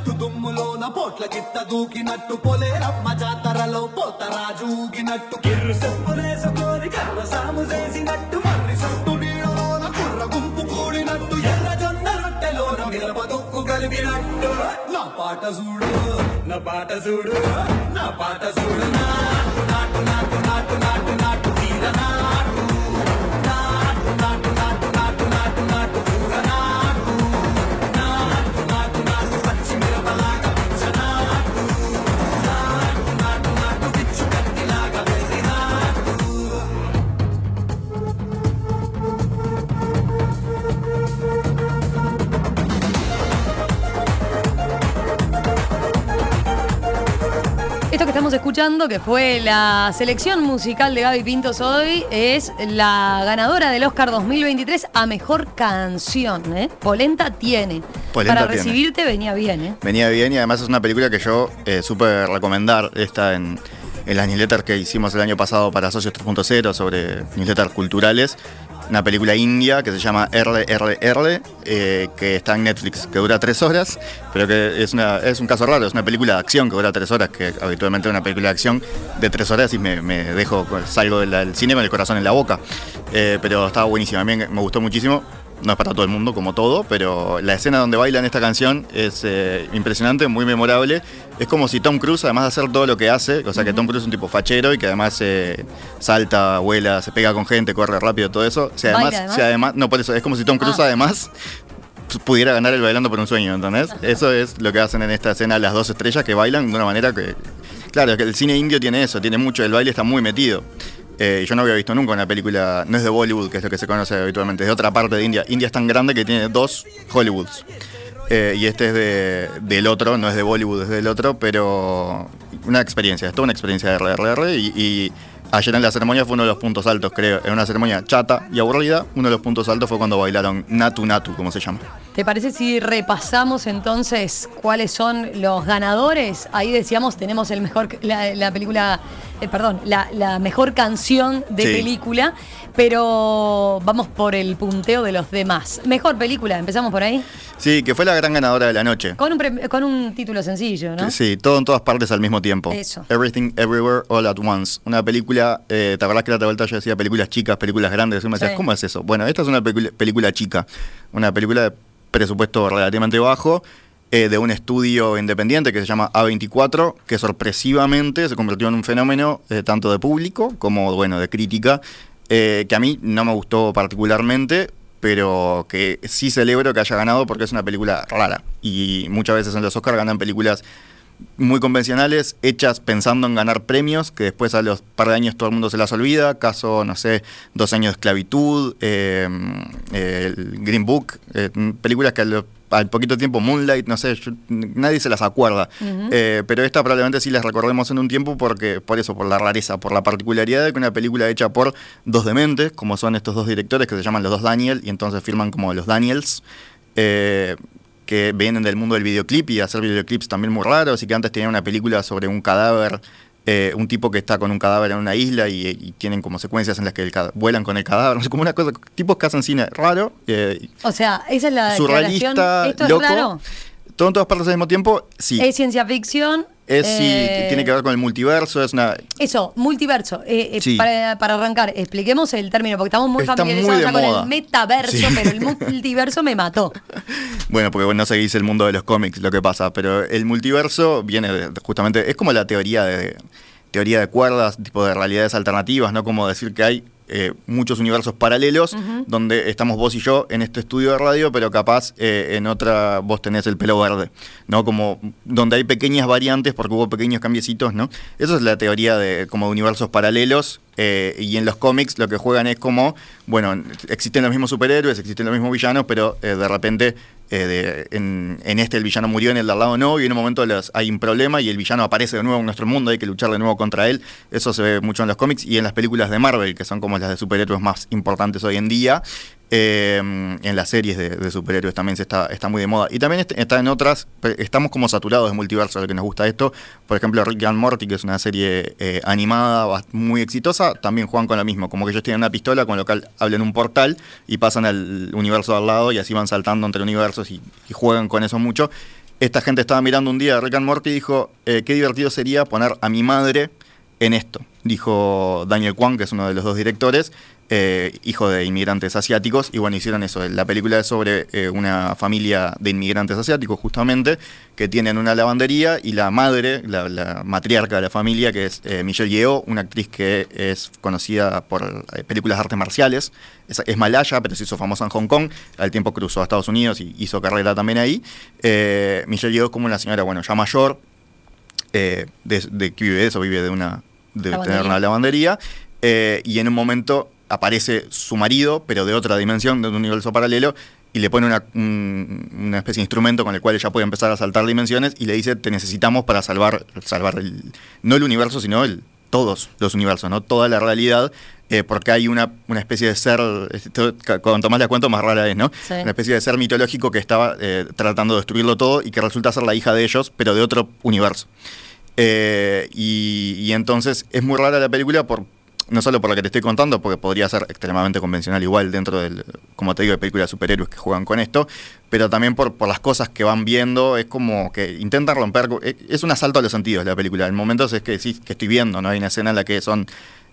దూకినట్టు దుమ్ములోన పోట్ల గిట్ట దూకినట్టు పొలేరమ్మ జాతరలో పోతరాజూగినట్టు కిర్రు చెప్పులేసుకొని కర్ర సాము చేసినట్టు మర్రి సొట్టు నీడలోన కుర్ర గుంపు కూడినట్టు ఎర్ర జొన్న రొట్టెలోన మిరప దుక్కు కలిపినట్టు. నా పాట చూడు నా పాట చూడు నా పాట చూడు నా. Escuchando, que fue la selección musical de Gaby Pintos hoy, es la ganadora del Oscar 2023 a Mejor Canción. ¿eh? Polenta tiene. Polenta Para tiene. recibirte venía bien, ¿eh? Venía bien y además es una película que yo eh, supe recomendar. Esta en, en las newsletters que hicimos el año pasado para Socios 3.0 sobre newsletters culturales. Una película india que se llama RRR, eh, que está en Netflix, que dura tres horas, pero que es, una, es un caso raro, es una película de acción que dura tres horas, que habitualmente una película de acción de tres horas y me, me dejo, salgo del, del cine con el corazón en la boca. Eh, pero estaba buenísima, a mí me gustó muchísimo. No es para todo el mundo, como todo, pero la escena donde bailan esta canción es eh, impresionante, muy memorable. Es como si Tom Cruise, además de hacer todo lo que hace, o sea que Tom Cruise es un tipo fachero y que además eh, salta, vuela, se pega con gente, corre rápido, todo eso. Si además, si además, no por eso, es como si Tom Cruise Ah. además pudiera ganar el bailando por un sueño, ¿entendés? Eso es lo que hacen en esta escena las dos estrellas que bailan de una manera que. Claro, que el cine indio tiene eso, tiene mucho, el baile está muy metido. Eh, yo no había visto nunca una película, no es de Bollywood, que es lo que se conoce habitualmente, es de otra parte de India. India es tan grande que tiene dos Hollywoods. Eh, y este es de, del otro, no es de Bollywood, es del otro, pero una experiencia, es toda una experiencia de RRR. Y, ayer en la ceremonia fue uno de los puntos altos, creo. En una ceremonia chata y aburrida, uno de los puntos altos fue cuando bailaron Natu Natu, como se llama. ¿Te parece si repasamos entonces cuáles son los ganadores? Ahí decíamos, tenemos el mejor, la película, eh, perdón, la, la mejor canción de Sí. película, pero vamos por el punteo de los demás. Mejor película, empezamos por ahí. Sí, que fue la gran ganadora de la noche. Con un, con un título sencillo, ¿no? Sí, todo en todas partes al mismo tiempo. Eso. Everything Everywhere All at Once. Una película, eh, ¿te acordás que la otra vuelta yo decía películas chicas, películas grandes? Y me decías, Sí. ¿cómo es eso? Bueno, esta es una película, película chica. Una película de presupuesto relativamente bajo, eh, de un estudio independiente que se llama A24, que sorpresivamente se convirtió en un fenómeno eh, tanto de público como, bueno, de crítica, eh, que a mí no me gustó particularmente, pero que sí celebro que haya ganado porque es una película rara. Y muchas veces en los Oscars ganan películas muy convencionales, hechas pensando en ganar premios, que después a los par de años todo el mundo se las olvida. Caso, no sé, Dos años de esclavitud, eh, eh, el Green Book, películas que al, al poquito tiempo, Moonlight, no sé, yo- nadie se las acuerda. Eh, pero esta probablemente sí las recordemos en un tiempo porque por eso, por la rareza, por la particularidad de que una película hecha por dos dementes, como son estos dos directores que se llaman los dos Daniel y entonces firman como los Daniels. eh, que vienen del mundo del videoclip y hacer videoclips también muy raros y que antes tenían una película sobre un cadáver, eh, un tipo que está con un cadáver en una isla y, y tienen como secuencias en las que el vuelan con el cadáver, no sé, como una cosa, tipos que hacen cine raro, eh, O sea, esa es la declaración. surrealista, loco, raro. todo en todas partes al mismo tiempo, sí. Es ciencia ficción. Es sí, eh, tiene que ver con el multiverso, es una... Eso, multiverso. Eh, eh, Sí. para, para arrancar, expliquemos el término, porque estamos muy Está familiarizados muy con moda. el metaverso, Sí. pero el multiverso me mató. Bueno, porque no seguís el mundo de los cómics, lo que pasa, pero el multiverso viene de- justamente, es como la teoría de teoría de cuerdas, tipo de realidades alternativas, ¿no? Como decir que hay eh, muchos universos paralelos donde estamos vos y yo en este estudio de radio, pero capaz eh, en otra vos tenés el pelo verde, ¿no? Como donde hay pequeñas variantes porque hubo pequeños cambiecitos, ¿no? Eso es la teoría de como de universos paralelos eh, y en los cómics lo que juegan es como, bueno, existen los mismos superhéroes, existen los mismos villanos, pero de repente eh, de- en, este el villano murió, en el de al lado no, y en un momento hay un problema y el villano aparece de nuevo en nuestro mundo, hay que luchar de nuevo contra él. Eso se ve mucho en los cómics y en las películas de Marvel, que son como las de superhéroes más importantes hoy en día. Eh, en las series de, de superhéroes también se está, está muy de moda. Y también est- está en otras, estamos como saturados de multiverso, lo que nos gusta esto. Por ejemplo, Rick and Morty, que es una serie eh, animada muy exitosa, también juegan con lo mismo. Como que ellos tienen una pistola con lo cual hablan un portal y pasan al universo de al lado y así van saltando entre universos y, juegan con eso mucho. esta gente estaba mirando un día Rick and Morty y dijo, eh, qué divertido sería poner a mi madre en esto, dijo Daniel Kwan, que es uno de los dos directores, eh, hijo de inmigrantes asiáticos, y bueno, hicieron eso. La película es sobre eh, una familia de inmigrantes asiáticos, justamente, que tienen una lavandería y la madre, la, la matriarca de la familia, que es eh, Michelle Yeoh, una actriz que es conocida por eh, películas de artes marciales, es, es malaya, pero se hizo famosa en Hong Kong, al tiempo cruzó a Estados Unidos y hizo carrera también ahí. Michelle Yeoh es como una señora, bueno, ya mayor, de, de que vive de eso, vive de una de Lavandería. tener una lavandería, y en un momento aparece su marido, pero de otra dimensión, de un universo paralelo, y le pone una, un- una especie de instrumento con el cual ella puede empezar a saltar dimensiones y le dice, te necesitamos para salvar, salvar el- no el universo, sino el, todos los universos, ¿no? toda la realidad, eh, porque hay una, una especie de ser, esto, cuanto más la cuento, más rara es, ¿no? Sí. Una especie de ser mitológico que estaba eh, tratando de destruirlo todo y que resulta ser la hija de ellos, pero de otro universo. Eh, y, y entonces es muy rara la película por no solo por lo que te estoy contando, porque podría ser extremadamente convencional igual dentro del, como te digo, de películas de superhéroes que juegan con esto, pero también por, por las cosas que van viendo, es como que intentan romper, es- es un asalto a los sentidos la película. En momentos es que decís que estoy viendo, ¿no? Hay una escena en la que son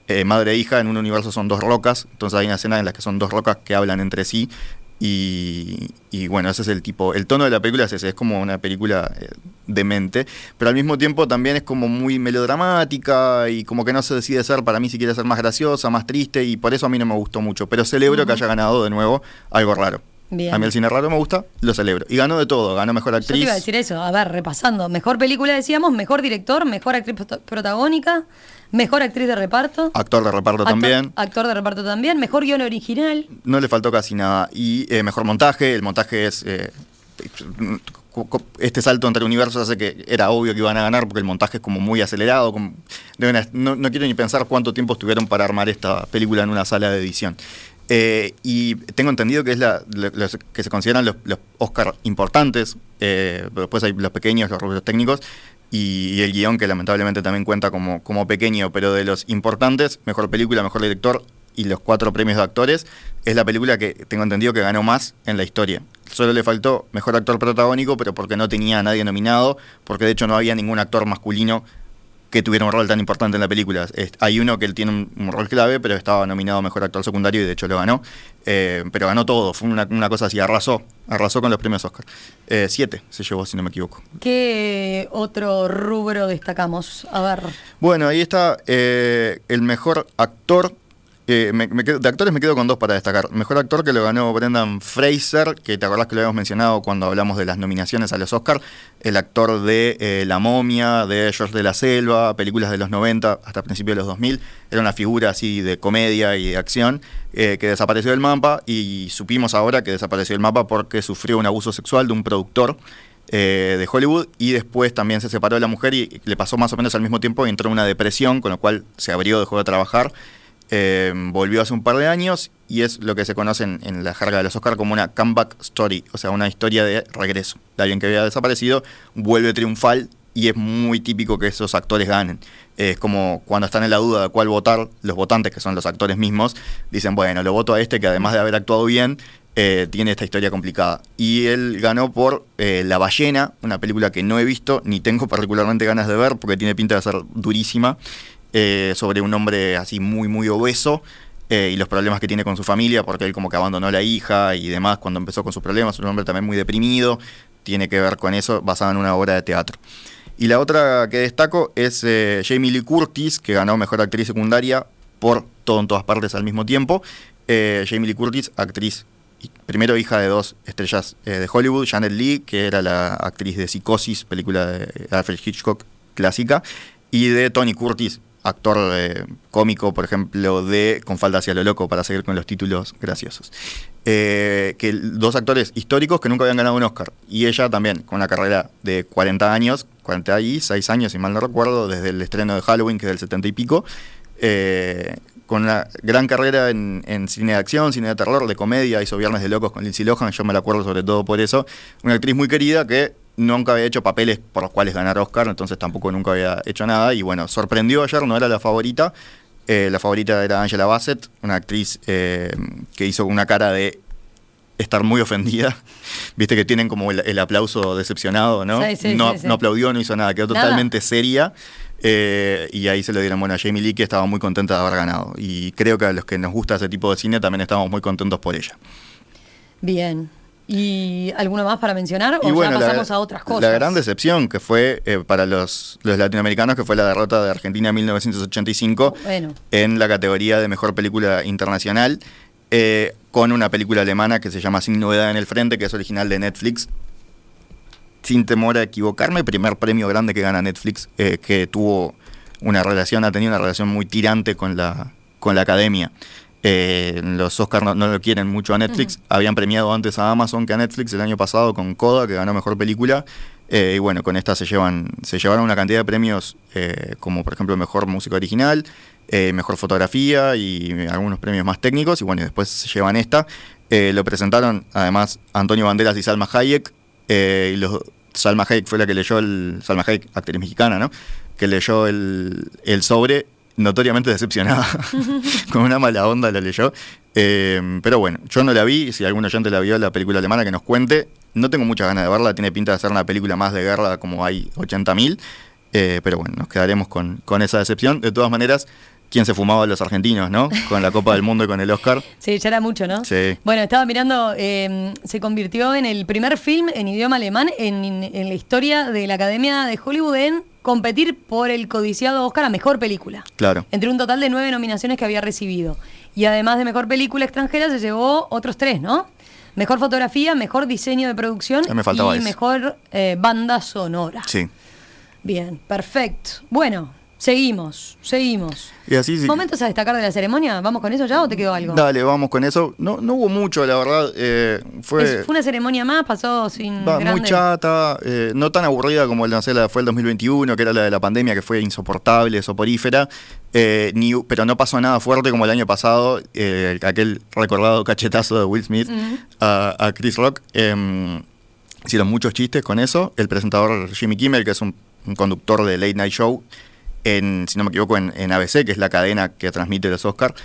eh, madre e hija, en un universo son dos rocas, entonces hay una escena en la que son dos rocas que hablan entre sí. Y, y bueno, ese es el tipo, el tono de la película es ese, es como una película eh, demente, pero al mismo tiempo también es como muy melodramática y como que no se decide ser, para mí si quiere ser más graciosa, más triste y por eso a mí no me gustó mucho, pero celebro que haya ganado de nuevo algo raro. Bien. A mí el cine raro me gusta, lo celebro. Y ganó de todo, ganó mejor Yo actriz. te iba a decir eso, a ver, repasando. Mejor película decíamos, mejor director, mejor actriz prota- protagónica, mejor actriz de reparto. Actor de reparto actor- también. Actor de reparto también, mejor guion original. No le faltó casi nada. Y eh, mejor montaje, el montaje es... eh, este salto entre universos hace que era obvio que iban a ganar porque el montaje es como muy acelerado. como- no, no quiero ni pensar cuánto tiempo estuvieron para armar esta película en una sala de edición. Eh, y tengo entendido que es la, lo- los que se consideran los, los Oscar importantes, eh, pero después hay los pequeños, los rubios técnicos, y, y el guion que lamentablemente también cuenta como, como pequeño, pero de los importantes, mejor película, mejor director y los cuatro premios de actores, es la película que tengo entendido que ganó más en la historia. Solo le faltó mejor actor protagónico, pero porque no tenía a nadie nominado, porque de hecho no había ningún actor masculino que tuviera un rol tan importante en la película. Hay uno que él tiene un, un rol clave, pero estaba nominado a mejor actor secundario y de hecho lo ganó. Eh, pero ganó todo, fue una, una cosa así, arrasó, arrasó con los premios Oscar. Eh, siete se llevó, si no me equivoco. ¿Qué otro rubro destacamos? A ver. Bueno, ahí está eh, el mejor actor. Eh, me- de actores me quedo con dos para destacar. Mejor actor que lo ganó Brendan Fraser, que te acordás que lo habíamos mencionado cuando hablamos de las nominaciones a los Oscars. El actor de eh, La momia, de George de la Selva, películas de los 90 hasta principios de los 2000. Era una figura así de comedia y de acción eh, que desapareció del mapa y supimos ahora que desapareció del mapa porque sufrió un abuso sexual de un productor eh, de Hollywood y después también se separó de la mujer y le pasó más o menos al mismo tiempo y entró en una depresión, con lo cual se abrió, dejó de trabajar, eh, volvió hace un par de años y es lo que se conoce en, la jerga de los Oscar como una comeback story, o sea, una historia de regreso. De alguien que había desaparecido, vuelve triunfal y es muy típico que esos actores ganen. Es como cuando están en la duda de cuál votar, los votantes, que son los actores mismos, dicen, bueno, lo voto a este que además de haber actuado bien, eh, tiene esta historia complicada. Y él ganó por eh, La ballena, una película que no he visto, ni tengo particularmente ganas de ver, porque tiene pinta de ser durísima, eh, sobre un hombre así muy, muy obeso. eh, y los problemas que tiene con su familia, porque él como que abandonó a la hija y demás cuando empezó con sus problemas, un hombre también muy deprimido, tiene que ver con eso, basado en una obra de teatro. Y la otra que destaco es eh, Jamie Lee Curtis, que ganó Mejor Actriz Secundaria por Todo en Todas Partes al mismo tiempo. Jamie Lee Curtis, actriz, primero hija de dos estrellas de Hollywood, Janet Lee, que era la actriz de Psicosis, película de Alfred Hitchcock clásica, y de Tony Curtis, actor eh, cómico, por ejemplo, de Con falda hacia lo loco, para seguir con los títulos graciosos. Eh, que dos actores históricos que nunca habían ganado un Oscar. Y ella también, con una carrera de 40 años, 46 años, si mal no recuerdo, desde el estreno de Halloween, que es del 70 y pico, eh, con una gran carrera en, en cine de acción, cine de terror, de comedia, hizo Viernes de Locos con Lindsay Lohan, yo me la acuerdo sobre todo por eso. Una actriz muy querida que nunca había hecho papeles por los cuales ganar Oscar, entonces tampoco nunca había hecho nada. Y bueno, sorprendió ayer, no era la favorita. Eh, la favorita era Angela Bassett, una actriz eh, que hizo una cara de estar muy ofendida. Viste que tienen como el, el aplauso decepcionado, ¿no? Sí, sí, no, sí, sí. no aplaudió, no hizo nada, quedó Nada. totalmente seria. eh, y ahí se lo dieron bueno a Jamie Lee, que estaba muy contenta de haber ganado. Y creo que a los que nos gusta ese tipo de cine también estamos muy contentos por ella. Bien. ¿Y alguno más para mencionar? ¿O bueno, ya la- pasamos a otras cosas? La gran decepción que fue eh, para los, los latinoamericanos, que fue la derrota de Argentina en 1985 Bueno. en la categoría de mejor película internacional, eh, con una película alemana que se llama Sin Novedad en el Frente, que es original de Netflix. Sin temor a equivocarme, primer premio grande que gana Netflix, eh, que tuvo una relación, ha tenido una relación muy tirante con la, con la academia. Eh, los Oscars no, no lo quieren mucho a Netflix. Habían premiado antes a Amazon que a Netflix el año pasado con Coda, que ganó mejor película. Eh, y bueno, con esta se llevan se llevaron una cantidad de premios, eh, como por ejemplo mejor música original, mejor fotografía y algunos premios más técnicos. Y bueno, después se llevan esta. Lo presentaron además Antonio Banderas y Salma Hayek. y los, Salma Hayek fue la que leyó el. Salma Hayek, actriz mexicana, ¿no? Que leyó el, el sobre notoriamente decepcionada, con una mala onda la leyó. Eh, pero bueno, yo no la vi, si algún oyente la vio, la película alemana, que nos cuente. No tengo muchas ganas de verla, tiene pinta de ser una película más de guerra como hay 80.000. Eh, pero bueno, nos quedaremos con, con esa decepción. De todas maneras, ¿quién se fumaba a los argentinos, no? Con la Copa del Mundo y con el Oscar. Sí, ya era mucho, ¿no? Sí. Bueno, estaba mirando, eh, se convirtió en el primer film en idioma alemán en, en la historia de la Academia de Hollywood en competir por el codiciado Oscar a Mejor Película. Claro. Entre un total de nueve nominaciones que había recibido. Y además de Mejor Película Extranjera se llevó otros tres, ¿no? Mejor fotografía, mejor diseño de producción me y mejor eh, banda sonora. Sí. Bien, perfecto. Bueno, seguimos, seguimos. Y así sí. ¿Momentos a destacar de la ceremonia? ¿Vamos con eso ya o te quedó algo? Dale, vamos con eso. No, no hubo mucho, la verdad. eh, fue. Es- fue una ceremonia más, pasó sin Va, muy grande- chata, eh, no tan aburrida como el, no sé, la fue el 2021, que era la de la pandemia, que fue insoportable, soporífera, eh, ni, pero no pasó nada fuerte como el año pasado, aquel recordado cachetazo de Will Smith a, a Chris Rock. em, hicieron muchos chistes con eso. El presentador Jimmy Kimmel, que es un, un conductor de Late Night Show, en, si no me equivoco, en, ABC, que es la cadena que transmite los Oscars.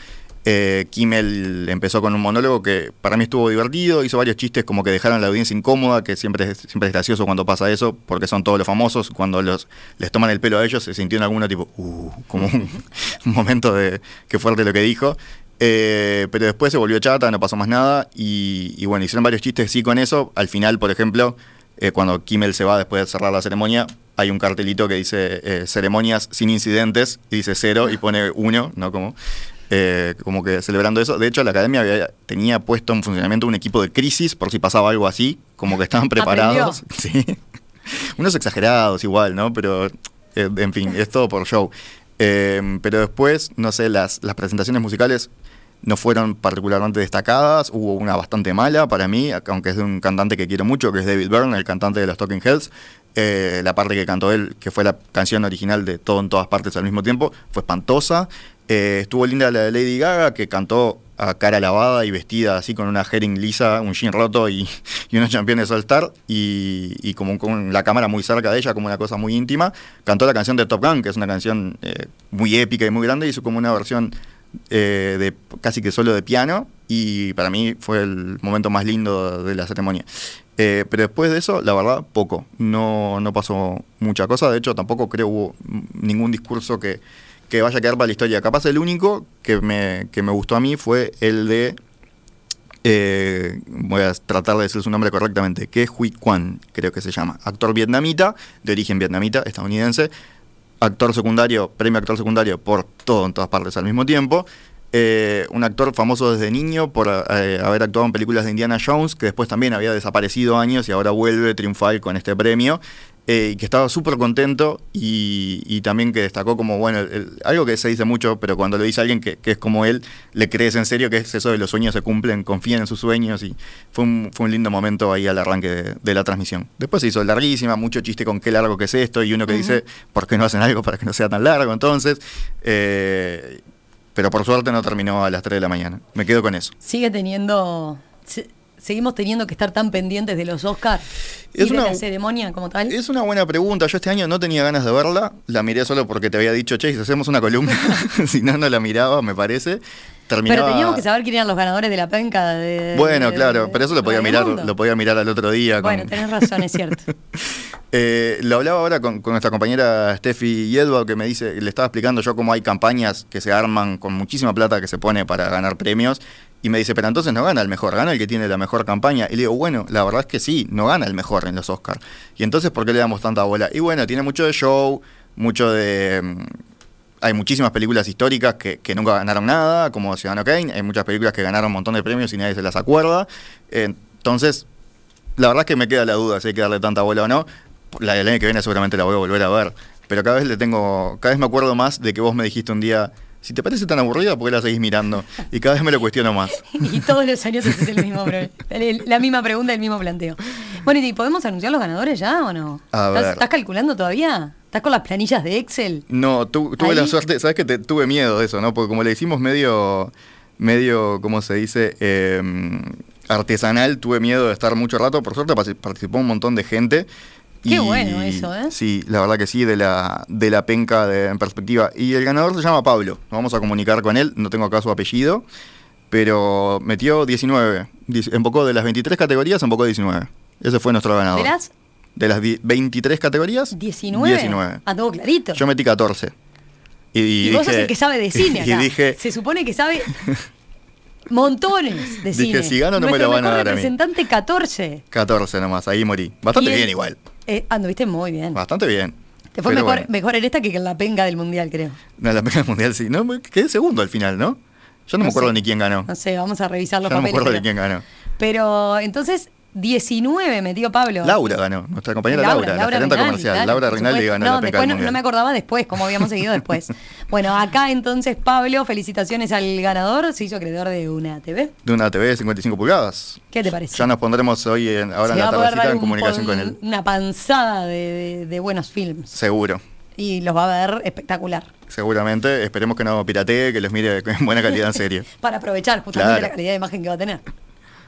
Eh, Kimmel empezó con un monólogo que para mí estuvo divertido, hizo varios chistes como que dejaron a la audiencia incómoda, que siempre es, siempre es gracioso cuando pasa eso, porque son todos los famosos, cuando los, les toman el pelo a ellos se sintió en alguno tipo, uh, como un, un momento de qué fuerte lo que dijo. Eh, pero después se volvió chata, no pasó más nada, y, y bueno, hicieron varios chistes sí con eso. Al final, por ejemplo, eh, cuando Kimmel se va después de cerrar la ceremonia, hay un cartelito que dice eh, ceremonias sin incidentes, y dice cero y pone uno, ¿no? Como, eh, como que celebrando eso. De hecho, la academia había- tenía puesto en funcionamiento un equipo de crisis por si pasaba algo así, como que estaban preparados. Sí. Unos exagerados igual, ¿no? Pero, eh, en fin, es todo por show. Eh, pero después, no sé, las, las presentaciones musicales no fueron particularmente destacadas. Hubo una bastante mala para mí, aunque es de un cantante que quiero mucho, que es David Byrne, el cantante de los Talking Heads. Eh, la parte que cantó él, que fue la canción original de Todo en todas partes al mismo tiempo, fue espantosa. Eh, estuvo linda la de Lady Gaga, que cantó a cara lavada y vestida así con una herring lisa, un jean roto y, y unos championes All Star, y, y como con la cámara muy cerca de ella, como una cosa muy íntima. Cantó la canción de Top Gun, que es una canción eh, muy épica y muy grande, hizo como una versión eh, de casi que solo de piano y para mí fue el momento más lindo de la ceremonia. Eh, pero después de eso, la verdad, poco. No, no pasó mucha cosa. De hecho, tampoco creo hubo ningún discurso que, que vaya a quedar para la historia. Capaz el único que me, que me gustó a mí fue el de... eh, voy a tratar de decir su nombre correctamente, que es Hui Quan, creo que se llama. Actor vietnamita, de origen vietnamita, estadounidense, actor secundario, premio actor secundario por todo en todas partes al mismo tiempo. Eh, un actor famoso desde niño por eh, haber actuado en películas de Indiana Jones, que después también había desaparecido años y ahora vuelve triunfal con este premio. Eh, y que estaba súper contento y, y también que destacó como, bueno, el- algo que se dice mucho, pero cuando lo dice alguien que, que es como él, le crees en serio que es eso de los sueños se cumplen, confían en sus sueños y fue un, fue un lindo momento ahí al arranque de, de la transmisión. Después se hizo larguísima, mucho chiste con qué largo que es esto y uno que dice, ¿por qué no hacen algo para que no sea tan largo? Entonces, eh, pero por suerte no terminó a las 3 de la mañana. Me quedo con eso. Sigue teniendo. Se- seguimos teniendo que estar tan pendientes de los Oscars y Es de una- la ceremonia como tal. Es una buena pregunta. Yo este año no tenía ganas de verla. La miré solo porque te había dicho, che, si hacemos una columna. si no, no la miraba, me parece. terminaba... Pero teníamos que saber quién eran los ganadores de la penca. de- Bueno, de- claro, pero eso lo podía mirar, Mundo. lo podía mirar al otro día. con- Bueno, tenés razón, es cierto. Eh, lo hablaba ahora con, con nuestra compañera Steffi Yedwa, que me dice, le estaba explicando yo cómo hay campañas que se arman con muchísima plata que se pone para ganar premios. Y me dice, pero entonces no gana el mejor, gana el que tiene la mejor campaña. Y le digo, bueno, la verdad es que sí, no gana el mejor en los Oscars. Y entonces, ¿por qué le damos tanta bola? Y bueno, tiene mucho de show, mucho de... mm, Hay muchísimas películas históricas que, que nunca ganaron nada, como Ciudadano Kane. Hay muchas películas que ganaron un montón de premios y nadie se las acuerda. Entonces, la verdad es que me queda la duda si hay que darle tanta bola o no. La del año que viene seguramente la voy a volver a ver. Pero cada vez le tengo. Cada vez me acuerdo más de que vos me dijiste un día. Si te parece tan aburrida, ¿por qué la seguís mirando? Y cada vez me lo cuestiono más. Y todos los años es el mismo, la misma pregunta, el mismo planteo. Bueno, ¿y podemos anunciar los ganadores ya o no? ¿Estás, calculando todavía? ¿Estás con las planillas de Excel? No, tu- tuve Ahí. la suerte, sabes que te, tuve miedo de eso, ¿no? Porque como le hicimos medio, medio, ¿cómo se dice? Eh, artesanal, tuve miedo de estar mucho rato. Por suerte partic- participó un montón de gente. Qué bueno eso, ¿eh? Sí, la verdad que sí, de la, de la penca de, en perspectiva. Y el ganador se llama Pablo. Nos vamos a comunicar con él, no tengo acá su apellido, pero metió 19. Dic- Embocó de las 23 categorías, embocó 19. Ese fue nuestro ganador. ¿De las De las di- 23 categorías, 19? 19. Ah, todo clarito. Yo metí 14. Y, y vos sos el que sabe de cine Y acá. dije, Se supone que sabe montones de Dije, cine. si gano no me lo van a dar a mí. representante 14. 14 nomás, ahí morí. Bastante bien igual. Eh, anduviste muy bien. Bastante bien. Te fue mejor, bueno. mejor en esta que en la penca del mundial, creo. No, la pena mundial sí. No, quedé segundo al final, ¿no? Yo no, me acuerdo sé. ni quién ganó. No sé, vamos a revisar los Yo no me papeles. acuerdo de quién ganó. Pero entonces, 19 metió Pablo. Laura ganó, nuestra compañera Laura, la gerente comercial. Laura Rinaldi ganó no, la después no, me acordaba después, cómo habíamos seguido después. Bueno, acá entonces Pablo, felicitaciones al ganador, se hizo acreedor de una TV. De una TV de 55 pulgadas. ¿Qué te parece? Ya nos pondremos hoy, en- ahora Se en la tardecita, en un comunicación con él. Una panzada de, de- de buenos films. Seguro. Y los va a ver espectacular. Seguramente. Esperemos que no piratee, que los mire en buena calidad en serio. Para aprovechar justamente Claro. la calidad de imagen que va a tener.